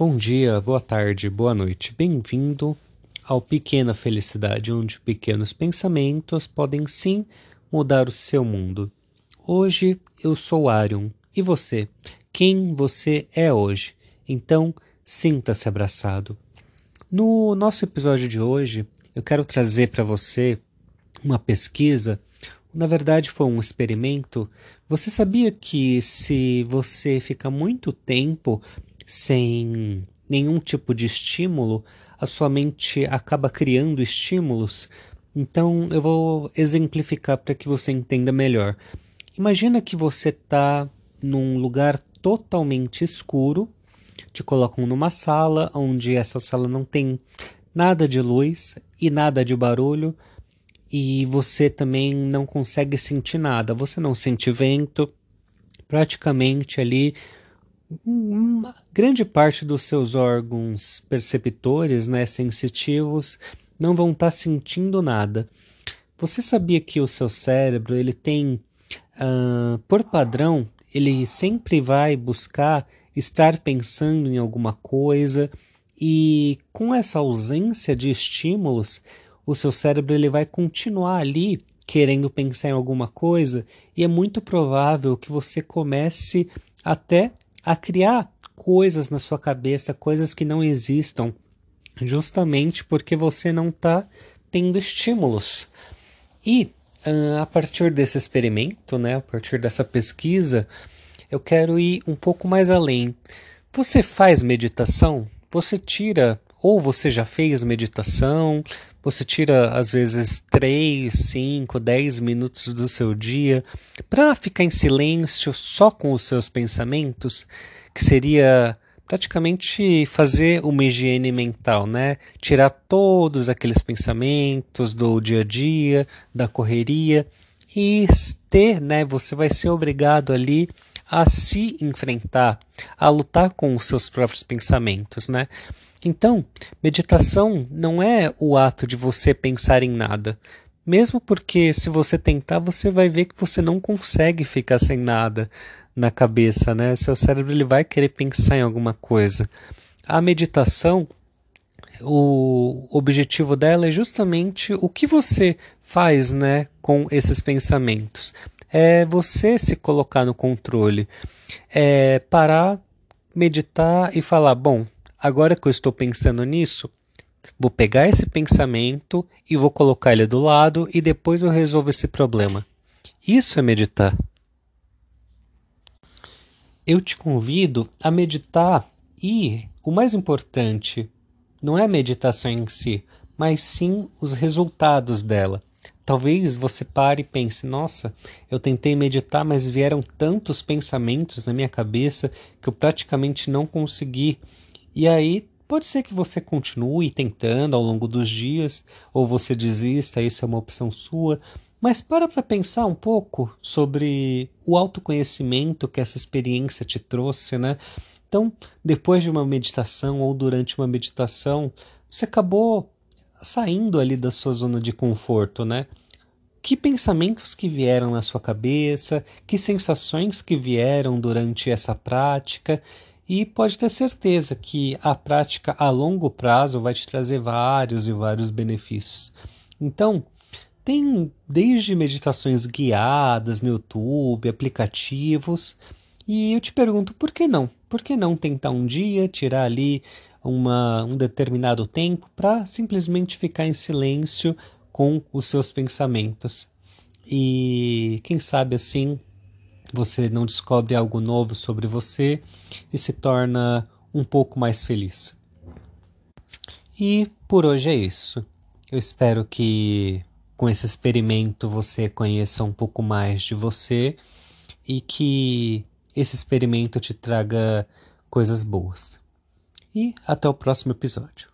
Bom dia, boa tarde, boa noite. Bem-vindo ao Pequena Felicidade, onde pequenos pensamentos podem sim mudar o seu mundo. Hoje eu sou Arion. E você? Quem você é hoje? Então, sinta-se abraçado. No nosso episódio de hoje, eu quero trazer para você uma pesquisa. Na verdade, foi um experimento. Você sabia que se você fica muito tempo sem nenhum tipo de estímulo, a sua mente acaba criando estímulos. Então, eu vou exemplificar para que você entenda melhor. Imagina que você está num lugar totalmente escuro, te colocam numa sala onde essa sala não tem nada de luz e nada de barulho e você também não consegue sentir nada. Você não sente vento, praticamente ali uma grande parte dos seus órgãos perceptores, né, sensitivos, não vão estar tá sentindo nada. Você sabia que o seu cérebro ele tem, uh, por padrão, ele sempre vai buscar estar pensando em alguma coisa e com essa ausência de estímulos, o seu cérebro ele vai continuar ali querendo pensar em alguma coisa e é muito provável que você comece até a criar coisas na sua cabeça, coisas que não existam, justamente porque você não está tendo estímulos. E uh, a partir desse experimento, né, a partir dessa pesquisa, eu quero ir um pouco mais além. Você faz meditação? Você tira, ou você já fez meditação? Você tira às vezes 3, 5, 10 minutos do seu dia para ficar em silêncio só com os seus pensamentos, que seria praticamente fazer uma higiene mental, né? Tirar todos aqueles pensamentos do dia a dia, da correria e ter, né? Você vai ser obrigado ali a se enfrentar, a lutar com os seus próprios pensamentos, né? Então, meditação não é o ato de você pensar em nada. Mesmo porque se você tentar, você vai ver que você não consegue ficar sem nada na cabeça, né? Seu cérebro ele vai querer pensar em alguma coisa. A meditação, o objetivo dela é justamente o que você faz, né, com esses pensamentos é você se colocar no controle, é parar, meditar e falar: bom, agora que eu estou pensando nisso, vou pegar esse pensamento e vou colocar ele do lado e depois eu resolvo esse problema. Isso é meditar. Eu te convido a meditar e o mais importante não é a meditação em si, mas sim os resultados dela. Talvez você pare e pense: nossa, eu tentei meditar, mas vieram tantos pensamentos na minha cabeça que eu praticamente não consegui. E aí pode ser que você continue tentando ao longo dos dias, ou você desista, isso é uma opção sua. Mas para para pensar um pouco sobre o autoconhecimento que essa experiência te trouxe, né? Então, depois de uma meditação ou durante uma meditação, você acabou saindo ali da sua zona de conforto, né? Que pensamentos que vieram na sua cabeça, que sensações que vieram durante essa prática, e pode ter certeza que a prática a longo prazo vai te trazer vários e vários benefícios. Então, tem desde meditações guiadas no YouTube, aplicativos, e eu te pergunto por que não? Por que não tentar um dia tirar ali uma, um determinado tempo para simplesmente ficar em silêncio com os seus pensamentos. E quem sabe assim você não descobre algo novo sobre você e se torna um pouco mais feliz. E por hoje é isso. Eu espero que com esse experimento você conheça um pouco mais de você e que esse experimento te traga coisas boas e até o próximo episódio.